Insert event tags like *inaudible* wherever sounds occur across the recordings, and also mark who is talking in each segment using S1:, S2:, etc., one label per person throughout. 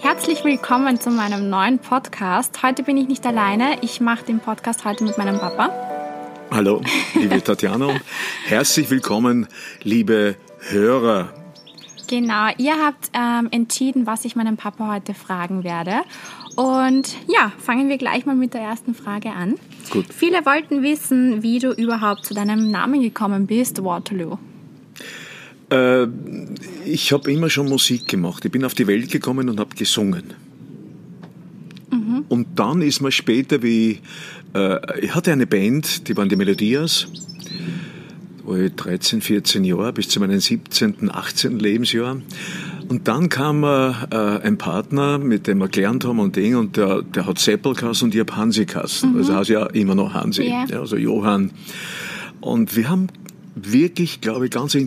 S1: Herzlich willkommen zu meinem neuen Podcast. Heute bin ich nicht alleine. Ich mache den Podcast heute mit meinem Papa.
S2: Hallo, liebe *laughs* Tatjana und herzlich willkommen, liebe Hörer.
S1: Genau, ihr habt ähm, entschieden, was ich meinem Papa heute fragen werde. Und ja, fangen wir gleich mal mit der ersten Frage an.
S2: Gut.
S1: Viele wollten wissen, wie du überhaupt zu deinem Namen gekommen bist, Waterloo.
S2: Äh, ich habe immer schon Musik gemacht. Ich bin auf die Welt gekommen und habe gesungen.
S1: Mhm.
S2: Und dann ist mir später, wie äh, ich hatte eine Band, die waren die Melodias, war ich 13, 14 Jahre, bis zu meinem 17., 18. Lebensjahr. Und dann kam äh, ein Partner, mit dem wir gelernt haben und Ding, und der, der hat Seppelkassen und ich habe Hansi-Kassen. Also heißt ja immer noch Hansi,
S1: Ja.
S2: ja, also Johann. Und wir haben wirklich, glaube ich, ganz äh,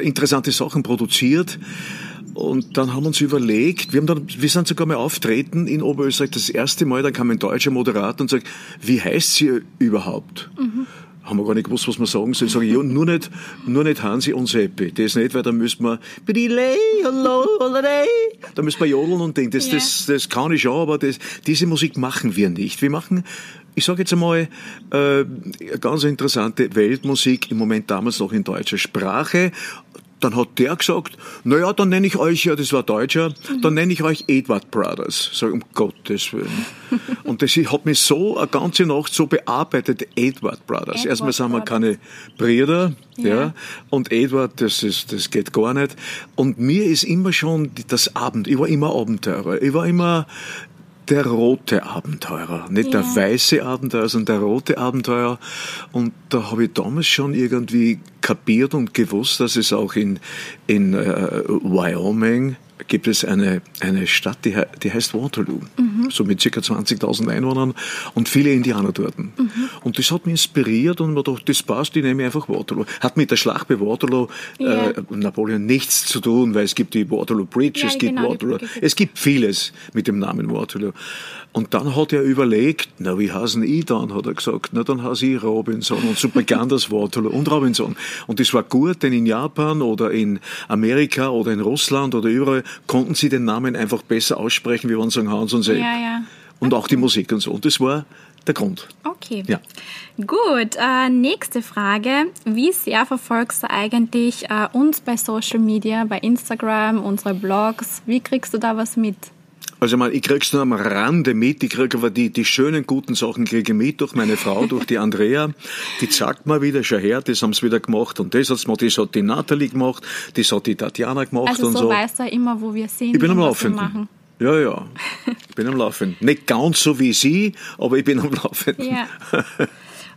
S2: interessante Sachen produziert. Und dann haben wir uns überlegt, wir, haben dann, wir sind sogar mal auftreten in Oberösterreich das erste Mal, dann kam ein deutscher Moderator und sagt, wie heißt sie überhaupt? Haben wir gar nicht gewusst, was wir sagen sollen. Sag ich, ja, nur nicht, nur nicht Hansi und Seppi. Das nicht, weil da müssen wir. Da müssen wir jodeln und denken, das, das, das kann ich schon, aber das, diese Musik machen wir nicht. Wir machen, ich sage jetzt einmal, äh, ganz interessante Weltmusik, im Moment damals noch in deutscher Sprache. Dann hat der gesagt, na ja, dann nenne ich euch, ja, das war Deutscher, dann nenne ich euch Edward Brothers. Sag, um Gottes Willen. *laughs* Und das hat mich so eine ganze Nacht so bearbeitet, Edward Brothers.
S1: Edward
S2: Erstmal sind wir keine Brüder, ja.
S1: Ja.
S2: Und Edward, das ist, das geht gar nicht. Und mir ist immer schon das Abend, ich war immer Abenteurer. Ich war immer der rote Abenteurer, nicht der
S1: Ja.
S2: weiße Abenteurer, sondern der rote Abenteurer. Und da habe ich damals schon irgendwie kapiert und gewusst, dass es auch in, in äh, Wyoming gibt es eine, eine Stadt, die, die heißt Waterloo, so mit ca. 20.000 Einwohnern und viele Indianer dort. Und das hat mich inspiriert und mir gedacht, das passt, ich nehme einfach Waterloo. Hat mit der Schlacht bei Waterloo
S1: Ja.
S2: äh, Napoleon nichts zu tun, weil es gibt die Waterloo Bridge,
S1: Ja,
S2: es gibt
S1: genau,
S2: Waterloo, es gibt vieles mit dem Namen Waterloo. Und dann hat er überlegt, na, wie heißen ich dann? Hat er gesagt, na, dann heiße ich Robinson. Und so begann das Waterloo und Robinson. Und das war gut, denn in Japan oder in Amerika oder in Russland oder überall konnten sie den Namen einfach besser aussprechen, wie man sagen Hans und Sepp.
S1: Ja, ja.
S2: Und auch die Musik und so. Und das war der Grund.
S1: Okay.
S2: Ja.
S1: Gut, äh, nächste Frage. Wie sehr verfolgst du eigentlich äh, uns bei Social Media, bei Instagram, unsere Blogs? Wie kriegst du da was mit?
S2: Also mal, ich krieg's nur am Rande mit, ich krieg aber die, die schönen, guten Sachen kriege ich mit durch meine Frau, durch die Andrea. Die sagt mir wieder, schau her, das haben's wieder gemacht und das hat's gemacht, das hat die Natalie gemacht, das hat die Tatjana gemacht
S1: Also
S2: und
S1: so
S2: so.
S1: weißt du immer, wo wir sind
S2: Ich bin am Laufenden.
S1: machen.
S2: Ja, ja. Ich bin am Laufen. Nicht ganz so wie Sie, aber ich bin am Laufenden.
S1: Ja.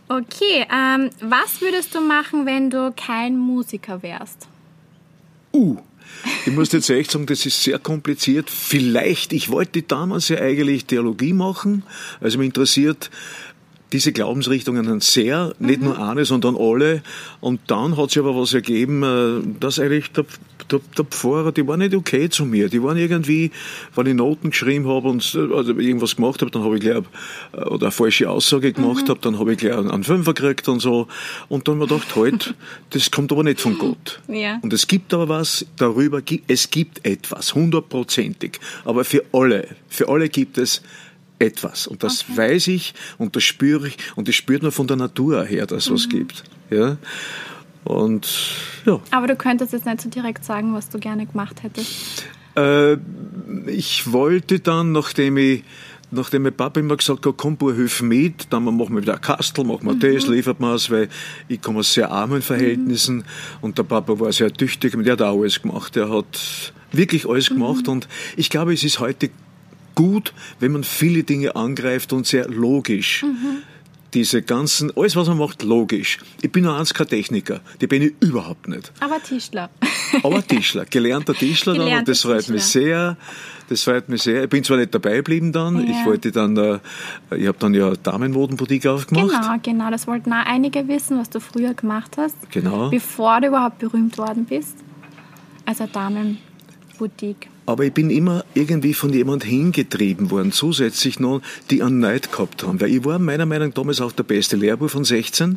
S1: Okay, ähm, was würdest du machen, wenn du kein Musiker wärst?
S2: Uh, ich muss jetzt echt sagen, das ist sehr kompliziert. Vielleicht, ich wollte damals ja eigentlich Theologie machen. Also mich interessiert diese Glaubensrichtungen dann sehr, nicht nur eine, sondern alle. Und dann hat sich aber was ergeben, äh, dass eigentlich der, der, der Pfarrer, die waren nicht okay zu mir. Die waren irgendwie, wenn ich Noten geschrieben habe und äh, also irgendwas gemacht habe, dann habe ich gleich, äh, oder eine falsche Aussage gemacht habe, dann habe ich gleich einen Fünfer gekriegt und so. Und dann habe ich gedacht, halt, das kommt aber nicht von Gott.
S1: Ja.
S2: Und es gibt aber was darüber, es gibt etwas, hundertprozentig. Aber für alle, für alle gibt es etwas. Und das weiß ich und das spüre ich und das spürt man von der Natur her, dass es was gibt. Ja. Und ja,
S1: Aber du könntest jetzt nicht so direkt sagen, was du gerne gemacht hättest.
S2: äh, ich wollte dann, nachdem ich Nachdem mein Papa immer gesagt hat, komm, Bub, hilf mit, dann machen wir wieder ein Kastel, machen wir das, liefert man es, weil ich komme aus sehr armen Verhältnissen und der Papa war sehr tüchtig und der hat auch alles gemacht. Der hat wirklich alles gemacht und ich glaube, es ist heute gut, wenn man viele Dinge angreift und sehr logisch. Diese ganzen, alles was man macht, logisch. Ich bin nur eins kein Techniker, die bin ich überhaupt nicht.
S1: Aber Tischler. *laughs*
S2: Aber Tischler, gelernter Tischler dann, und das freut mich
S1: Tischler.
S2: sehr. Das freut mich sehr. Ich bin zwar nicht dabei geblieben dann,
S1: Ja.
S2: ich wollte dann, äh, ich habe dann ja Damenmodenboutique aufgemacht.
S1: Genau, genau. Das wollten auch einige wissen, was du früher gemacht hast.
S2: Genau.
S1: Bevor du überhaupt berühmt worden bist. Also Damenboutique.
S2: Aber ich bin immer irgendwie von jemand hingetrieben worden, zusätzlich noch, die einen Neid gehabt haben. Weil ich war meiner Meinung nach damals auch der beste Lehrer von 16. Mhm.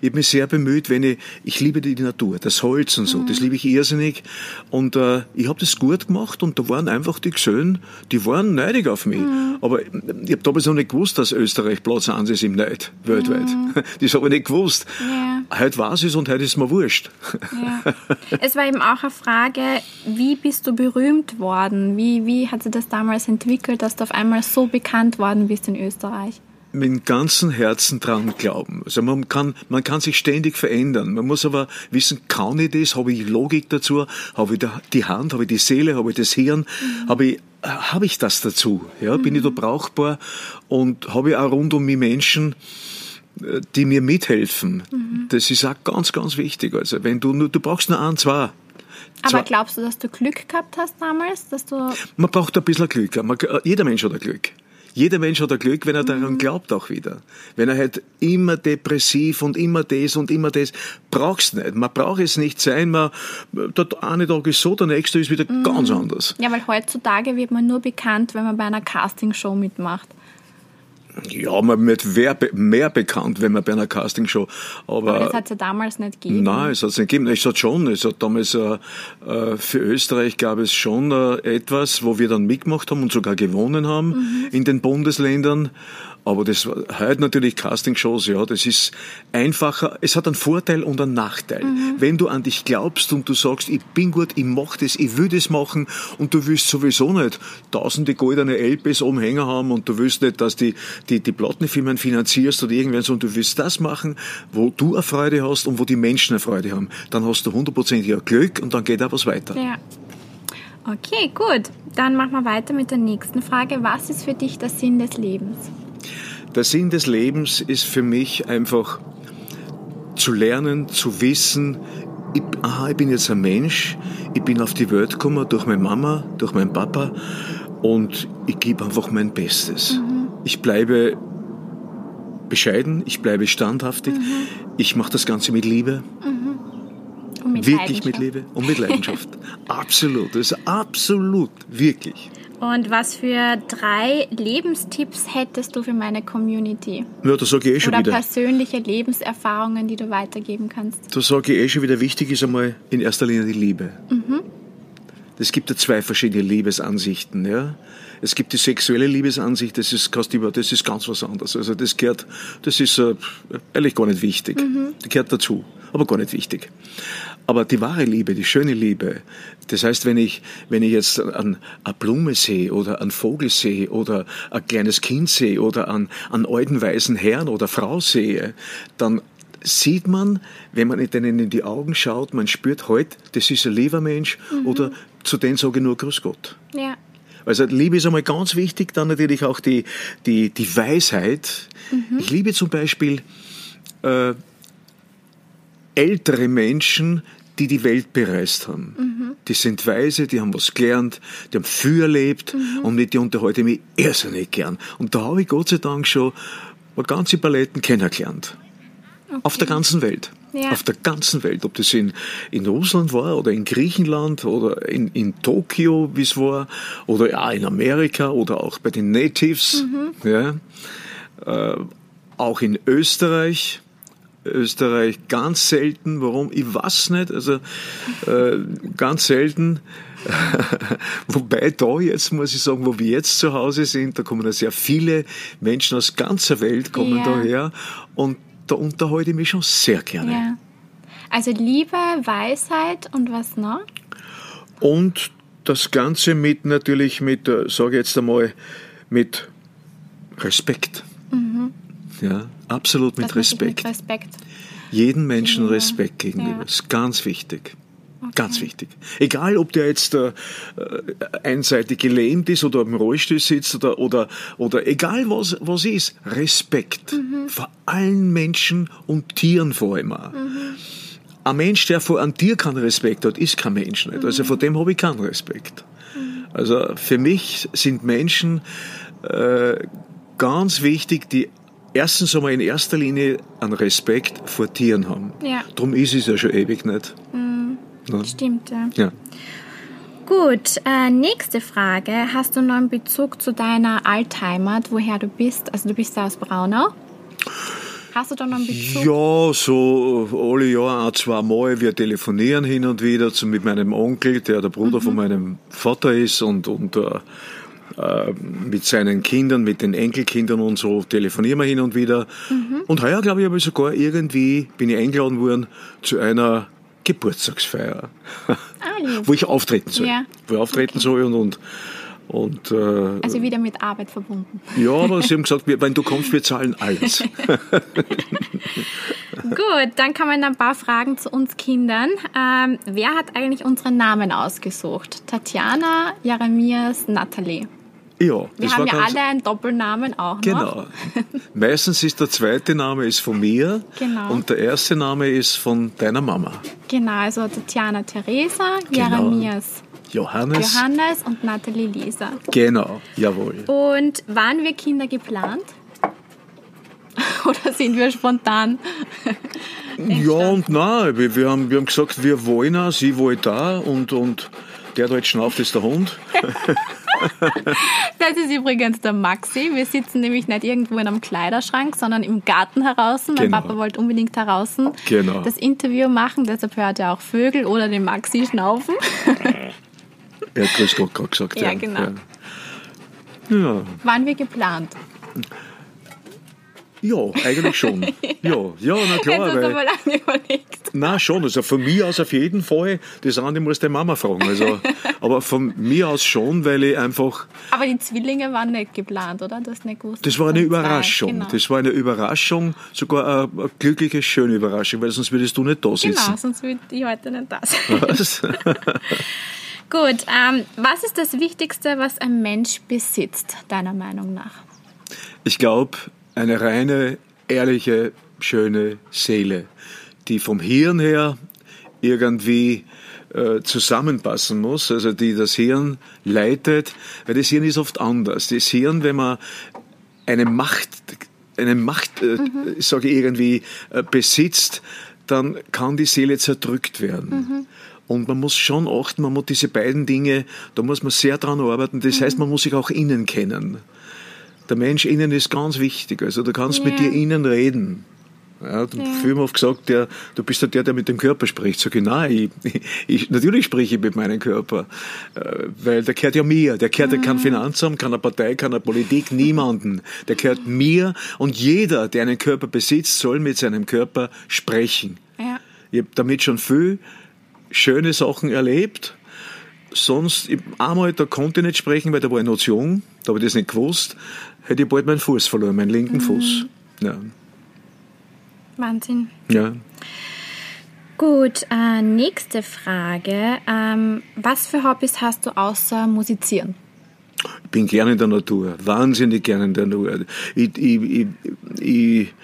S2: Ich habe mich sehr bemüht, wenn ich, ich liebe die Natur, das Holz und so, mhm. das liebe ich irrsinnig. Und äh, ich habe das gut gemacht und da waren einfach die Gesellen, die waren neidig auf mich. Mhm. Aber ich habe damals noch nicht gewusst, dass Österreich Platz 1 ist im Neid, weltweit. Mhm. *laughs* Das habe ich nicht gewusst. Ja. Heute weiß ich es und heute ist mir wurscht.
S1: Ja. Es war eben auch eine Frage, wie bist du berühmt worden? Wie, wie hat sich das damals entwickelt, dass du auf einmal so bekannt worden bist in Österreich?
S2: mit ganzem Herzen dran glauben. Also man kann, man kann sich ständig verändern. Man muss aber wissen, kann ich das? Habe ich Logik dazu? Habe ich die Hand? Habe ich die Seele? Habe ich das Hirn? Mhm. Habe ich, habe ich das dazu? Ja, bin mhm. ich da brauchbar? Und habe ich auch rund um mich Menschen, äh, die mir mithelfen? Mhm. Das ist auch ganz, ganz wichtig. Also wenn du nur, du brauchst nur ein, zwei.
S1: Aber glaubst du, dass du Glück gehabt hast damals? Dass du
S2: man braucht ein bisschen Glück. Man, jeder Mensch hat ein Glück. Jeder Mensch hat ein Glück, wenn er daran mhm. glaubt auch wieder. Wenn er halt immer depressiv und immer das und immer das, brauchst nicht. Man braucht es nicht sein, man, der eine Tag ist so, der nächste ist wieder mhm. ganz anders.
S1: Ja, weil heutzutage wird man nur bekannt, wenn man bei einer Castingshow mitmacht.
S2: Ja, man wird mehr bekannt, wenn man bei einer Castingshow.
S1: Aber, aber das hat es ja damals nicht gegeben.
S2: Nein, es hat es nicht gegeben. Es hat schon, es hat damals äh, äh, für Österreich gab es schon äh, etwas, wo wir dann mitgemacht haben und sogar gewonnen haben mhm. in den Bundesländern. Aber das heute natürlich Castingshows, ja, das ist einfacher. Es hat einen Vorteil und einen Nachteil. Mhm. Wenn du an dich glaubst und du sagst, ich bin gut, ich mach das, ich will das machen und du willst sowieso nicht tausende goldene LPs umhängen haben und du willst nicht, dass die, die, die Plattenfirmen finanzierst oder irgendwann so und du willst das machen, wo du eine Freude hast und wo die Menschen eine Freude haben, dann hast du hundertprozentig Glück und dann geht auch was weiter.
S1: Ja. Okay, gut. Dann machen wir weiter mit der nächsten Frage. Was ist für dich der Sinn des Lebens?
S2: Der Sinn des Lebens ist für mich einfach zu lernen, zu wissen, ich, aha, ich bin jetzt ein Mensch, ich bin auf die Welt gekommen durch meine Mama, durch meinen Papa und ich gebe einfach mein Bestes. Mhm. Ich bleibe bescheiden, ich bleibe standhaftig, mhm. ich mache das Ganze mit Liebe. Mhm. Mit wirklich mit Liebe und mit Leidenschaft. *laughs* absolut, das ist absolut, wirklich.
S1: Und was für drei Lebenstipps hättest du für meine Community?
S2: Ja, da sage ich eh schon
S1: Oder
S2: wieder.
S1: persönliche Lebenserfahrungen, die du weitergeben kannst?
S2: Da sage ich eh schon wieder, wichtig ist einmal in erster Linie die Liebe. Mhm. Es gibt ja zwei verschiedene Liebesansichten. Ja? Es gibt die sexuelle Liebesansicht, das ist, das ist ganz was anderes. Also das gehört, das ist äh, ehrlich gar nicht wichtig. Mhm. Die gehört dazu, aber gar nicht wichtig. Aber die wahre Liebe, die schöne Liebe, das heißt, wenn ich, wenn ich jetzt an eine Blume sehe oder einen Vogel sehe oder ein kleines Kind sehe oder an einen alten weißen Herrn oder Frau sehe, dann sieht man, wenn man denen in die Augen schaut, man spürt heute, halt, das ist ein lieber Mensch mhm. oder zu denen sage ich nur Grüß Gott. Ja. Also Liebe ist einmal ganz wichtig, dann natürlich auch die, die, die Weisheit. Mhm. Ich liebe zum Beispiel äh, ältere Menschen, die die Welt bereist haben. Mhm. Die sind weise, die haben was gelernt, die haben viel erlebt mhm. und mit die unterhalte ich mich irrsinnig gern. Und da habe ich Gott sei Dank schon ganze Paletten kennengelernt. Okay. Auf der ganzen Welt. Ja. Auf der ganzen Welt. Ob das in, in Russland war oder in Griechenland oder in, in Tokio, wie es war, oder ja, in Amerika oder auch bei den Natives. Mhm. Ja. Äh, auch in Österreich Österreich ganz selten. Warum? Ich weiß nicht. Also äh, ganz selten. *laughs* Wobei da jetzt, muss ich sagen, wo wir jetzt zu Hause sind, da kommen ja sehr viele Menschen aus ganzer Welt kommen ja. daher und da unterhalte ich mich schon sehr gerne. Ja.
S1: Also Liebe, Weisheit und was noch?
S2: Und das Ganze mit natürlich mit, äh, sage ich jetzt einmal, mit Respekt. Mhm. Ja, absolut mit Respekt. mit Respekt. Jeden Menschen. Respekt gegenüber. Ja. ist ganz wichtig. Okay. Ganz wichtig. Egal, ob der jetzt äh, einseitig gelähmt ist oder im Rollstuhl sitzt oder, oder, oder egal was, was ist, Respekt. Mhm. Vor allen Menschen und Tieren vor allem auch. Mhm. Ein Mensch, der vor einem Tier keinen Respekt hat, ist kein Mensch nicht. Also vor dem habe ich keinen Respekt. Mhm. Also für mich sind Menschen äh, ganz wichtig, die erstens einmal in erster Linie einen Respekt vor Tieren haben. Ja. Darum ist es ja schon ewig nicht.
S1: Mhm. Ja. Stimmt, ja.
S2: ja.
S1: Gut, äh, nächste Frage. Hast du noch einen Bezug zu deiner Altheimat, woher du bist? Also du bist ja aus Braunau. Hast du da noch einen Bezug?
S2: Ja, so alle Jahre ein, zwei Mal. Wir telefonieren hin und wieder zu, mit meinem Onkel, der der Bruder mhm. von meinem Vater ist und, und äh, äh, mit seinen Kindern, mit den Enkelkindern und so telefonieren wir hin und wieder. Mhm. Und heuer, glaube ich, habe ich sogar irgendwie, bin ich eingeladen worden zu einer Geburtstagsfeier, ah, wo ich auftreten soll. Ja. Wo ich auftreten okay. soll und, und und,
S1: äh, also wieder mit Arbeit verbunden.
S2: Ja, aber *laughs* sie haben gesagt, wenn du kommst, wir zahlen alles. *laughs*
S1: Gut, dann kommen ein paar Fragen zu uns Kindern. Ähm, wer hat eigentlich unseren Namen ausgesucht? Tatjana, Jeremias, Nathalie.
S2: Ja,
S1: wir haben ja alle einen Doppelnamen auch
S2: genau. noch. Genau. Meistens ist der zweite Name ist von mir genau. und der erste Name ist von deiner Mama.
S1: Genau, also Tatjana Theresa, genau. Jeremias
S2: Johannes.
S1: Johannes und Nathalie Lisa.
S2: Genau, jawohl.
S1: Und waren wir Kinder geplant? *laughs* Oder sind wir spontan?
S2: ja und nein. Wir, wir, haben, wir haben gesagt, wir wollen auch, sie wollen da und, und der dort schnauft ist der Hund. *laughs*
S1: das ist übrigens der Maxi. Wir sitzen nämlich nicht irgendwo in einem Kleiderschrank, sondern im Garten heraus. Mein genau. Papa wollte unbedingt heraus genau. das Interview machen, deshalb hört er auch Vögel oder den Maxi schnaufen. *laughs*
S2: er hat Grüß Gott gerade gesagt.
S1: Ja, ja. genau. Ja. ja. Waren wir geplant?
S2: Ja, eigentlich schon. Ja, ja na *laughs* klar.
S1: Hättest du aber lange überlegt.
S2: Na schon, also von mir aus auf jeden Fall. Das andere muss der Mama fragen. Also, *laughs* aber von mir aus schon, weil ich einfach.
S1: Aber die Zwillinge waren nicht geplant, oder? Du hast nicht gewusst.
S2: Das war eine Überraschung. Genau. Das war eine Überraschung, sogar eine, eine, glückliche, schöne Überraschung, weil sonst würdest du nicht da sitzen.
S1: Genau, sonst würde ich heute nicht da sein. Was? *laughs* Gut, ähm, was ist das Wichtigste, was ein Mensch besitzt, deiner Meinung nach?
S2: Ich glaube, eine reine, ehrliche, schöne Seele, die vom Hirn her irgendwie äh, zusammenpassen muss, also die das Hirn leitet, weil das Hirn ist oft anders. Das Hirn, wenn man eine Macht, eine Macht, äh, mhm. sage ich irgendwie, äh, besitzt, dann kann die Seele zerdrückt werden. Mhm. Und man muss schon achten, man muss diese beiden Dinge, da muss man sehr dran arbeiten. Das mhm. heißt, man muss sich auch innen kennen. Der Mensch innen ist ganz wichtig. Also du kannst ja. mit dir innen reden. Ja, ja. Film oft gesagt, der, du bist ja der, der mit dem Körper spricht. Sag ich, nein, ich, *laughs* ich, natürlich spreche ich mit meinem Körper, äh, weil der gehört ja mir. Der gehört mhm. kein Finanzamt, keine Partei, keine Politik, niemanden. Der gehört mir und jeder, der einen Körper besitzt, soll mit seinem Körper sprechen. Ja. Ich habe damit schon viel schöne Sachen erlebt. Sonst, einmal, da konnte ich nicht sprechen, weil da war ich noch zu jung, da habe ich das nicht gewusst, hätte ich bald meinen Fuß verloren, meinen linken mhm. Fuß. Ja.
S1: Wahnsinn.
S2: Ja.
S1: Gut, äh, nächste Frage. Ähm, was für Hobbys hast du außer Musizieren?
S2: Ich bin gerne in der Natur, wahnsinnig gerne in der Natur. Ich, ich, ich, ich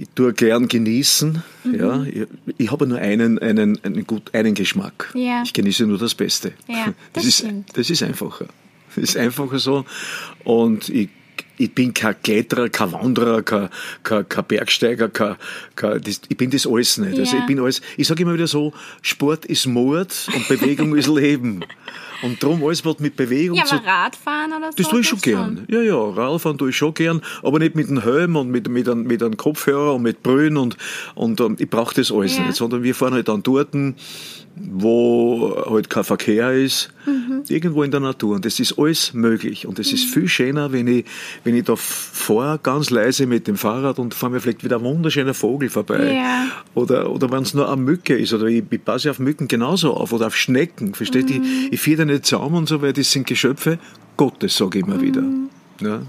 S2: ich tue gern genießen. Mhm. Ja, ich, ich habe nur einen, einen, einen, gut, einen Geschmack. Ja. Ich genieße nur das Beste.
S1: Ja, *laughs*
S2: das, das ist, das ist einfacher. Das ist einfacher so. Und ich ich bin kein Kletterer, kein Wanderer, kein, kein, kein Bergsteiger, kein, kein, das, ich bin das alles nicht. Ja. Also ich bin alles, ich sage immer wieder so, Sport ist Mord und Bewegung ist Leben. Und darum alles wird mit Bewegung
S1: Ja, aber Radfahren oder so?
S2: Das tue ich schon gern. Ja, ja, Radfahren tue ich schon gern, aber nicht mit dem Helm und mit, mit, einem, mit einem Kopfhörer und mit Brühen und, und, und ich brauche das alles ja. nicht, sondern wir fahren halt an Torten, wo halt kein Verkehr ist, mhm. irgendwo in der Natur. Und das ist alles möglich. Und es mhm. ist viel schöner, wenn ich, wenn ich da fahre, ganz leise mit dem Fahrrad und vor mir vielleicht wieder ein wunderschöner Vogel vorbei. Ja. Oder, oder wenn es nur eine Mücke ist. Oder ich, ich passe auf Mücken genauso auf. Oder auf Schnecken. Versteht? Mhm. Ich, ich fiede nicht zusammen und so, weil das sind Geschöpfe Gottes, sage ich immer wieder. Mhm. Ja.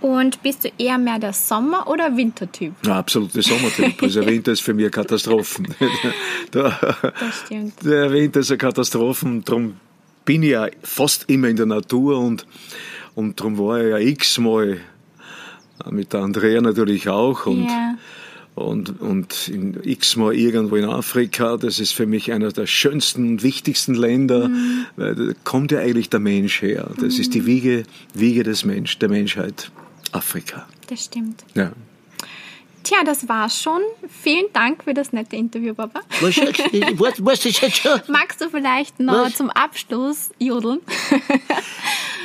S1: Und bist du eher mehr der Sommer- oder Wintertyp?
S2: Ja, absolut der Sommertyp. Also *laughs* Winter ist für mich eine Katastrophe. *laughs*
S1: das stimmt.
S2: Der Winter ist eine Katastrophe. Darum bin ich ja fast immer in der Natur und, und darum war er ja x-mal äh, mit der Andrea natürlich auch und, yeah. und, und x-mal irgendwo in Afrika. Das ist für mich einer der schönsten und wichtigsten Länder, mm. weil da kommt ja eigentlich der Mensch her. Das mm. ist die mhm. Wiege, Wiege des Mensch, der Menschheit. Afrika.
S1: Das stimmt.
S2: Ja. Tja, das war's schon. Vielen Dank für das nette Interview, Baba.
S1: Was, was, was ist jetzt schon?
S2: Magst du vielleicht noch was? zum Abschluss jodeln? *laughs*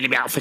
S1: Ini bafe.